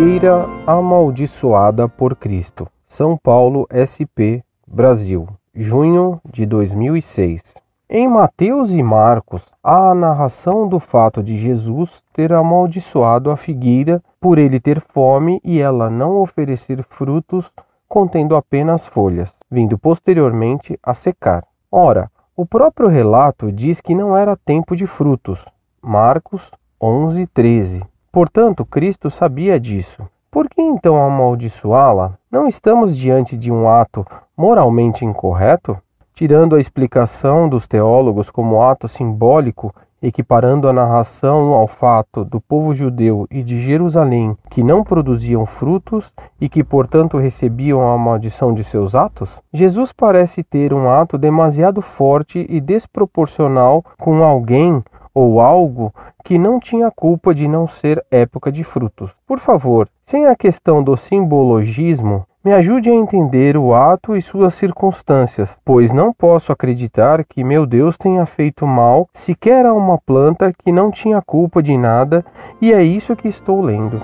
figueira amaldiçoada por Cristo. São Paulo, SP, Brasil, junho de 2006. Em Mateus e Marcos, há a narração do fato de Jesus ter amaldiçoado a figueira por ele ter fome e ela não oferecer frutos, contendo apenas folhas, vindo posteriormente a secar. Ora, o próprio relato diz que não era tempo de frutos. Marcos 11, 13. Portanto, Cristo sabia disso. Por que então amaldiçoá-la? Não estamos diante de um ato moralmente incorreto? tirando a explicação dos teólogos como ato simbólico, equiparando a narração ao fato do povo judeu e de Jerusalém que não produziam frutos e que, portanto, recebiam a maldição de seus atos? Jesus parece ter um ato demasiado forte e desproporcional com alguém ou algo que não tinha culpa de não ser época de frutos. Por favor, sem a questão do simbologismo, me ajude a entender o ato e suas circunstâncias, pois não posso acreditar que meu Deus tenha feito mal sequer a uma planta que não tinha culpa de nada, e é isso que estou lendo.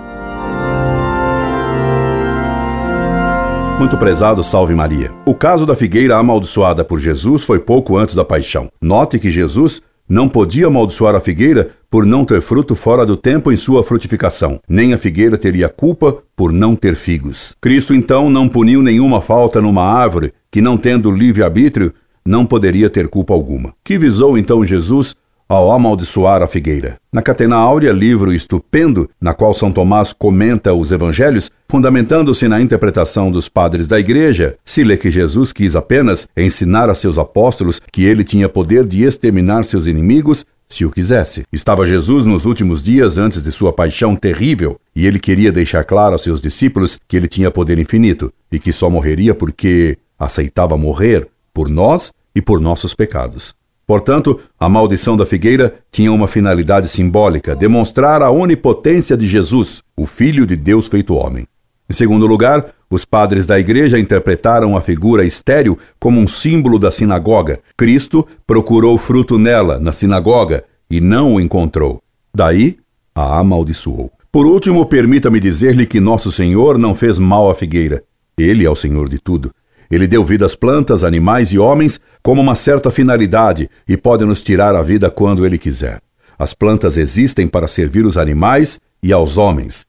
Muito prezado, salve Maria. O caso da figueira amaldiçoada por Jesus foi pouco antes da paixão. Note que Jesus não podia amaldiçoar a figueira por não ter fruto fora do tempo em sua frutificação, nem a figueira teria culpa por não ter figos. Cristo então não puniu nenhuma falta numa árvore que, não tendo livre-arbítrio, não poderia ter culpa alguma. Que visou então Jesus ao amaldiçoar a figueira. Na Catena Áurea, livro estupendo, na qual São Tomás comenta os evangelhos, fundamentando-se na interpretação dos padres da igreja, se lê que Jesus quis apenas ensinar a seus apóstolos que ele tinha poder de exterminar seus inimigos se o quisesse. Estava Jesus nos últimos dias antes de sua paixão terrível, e ele queria deixar claro aos seus discípulos que ele tinha poder infinito e que só morreria porque aceitava morrer por nós e por nossos pecados. Portanto, a maldição da figueira tinha uma finalidade simbólica: demonstrar a onipotência de Jesus, o Filho de Deus feito homem. Em segundo lugar, os padres da igreja interpretaram a figura estéril como um símbolo da sinagoga. Cristo procurou fruto nela, na sinagoga, e não o encontrou. Daí, a amaldiçoou. Por último, permita-me dizer-lhe que nosso Senhor não fez mal à figueira. Ele é o Senhor de tudo. Ele deu vida às plantas, animais e homens como uma certa finalidade e pode nos tirar a vida quando ele quiser. As plantas existem para servir os animais e aos homens.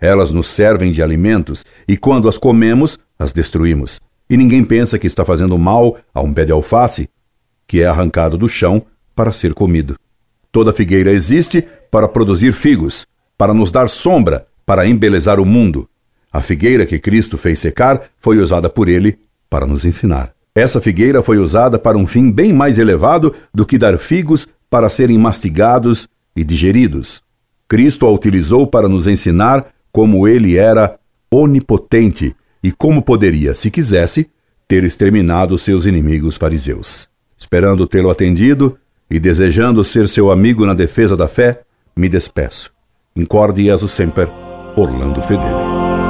Elas nos servem de alimentos e quando as comemos, as destruímos. E ninguém pensa que está fazendo mal a um pé de alface, que é arrancado do chão para ser comido. Toda figueira existe para produzir figos, para nos dar sombra, para embelezar o mundo. A figueira que Cristo fez secar foi usada por ele para nos ensinar. Essa figueira foi usada para um fim bem mais elevado do que dar figos para serem mastigados e digeridos. Cristo a utilizou para nos ensinar como ele era onipotente e como poderia, se quisesse, ter exterminado seus inimigos fariseus. Esperando tê-lo atendido e desejando ser seu amigo na defesa da fé, me despeço. Incorde Jesus Semper, Orlando Fedeli.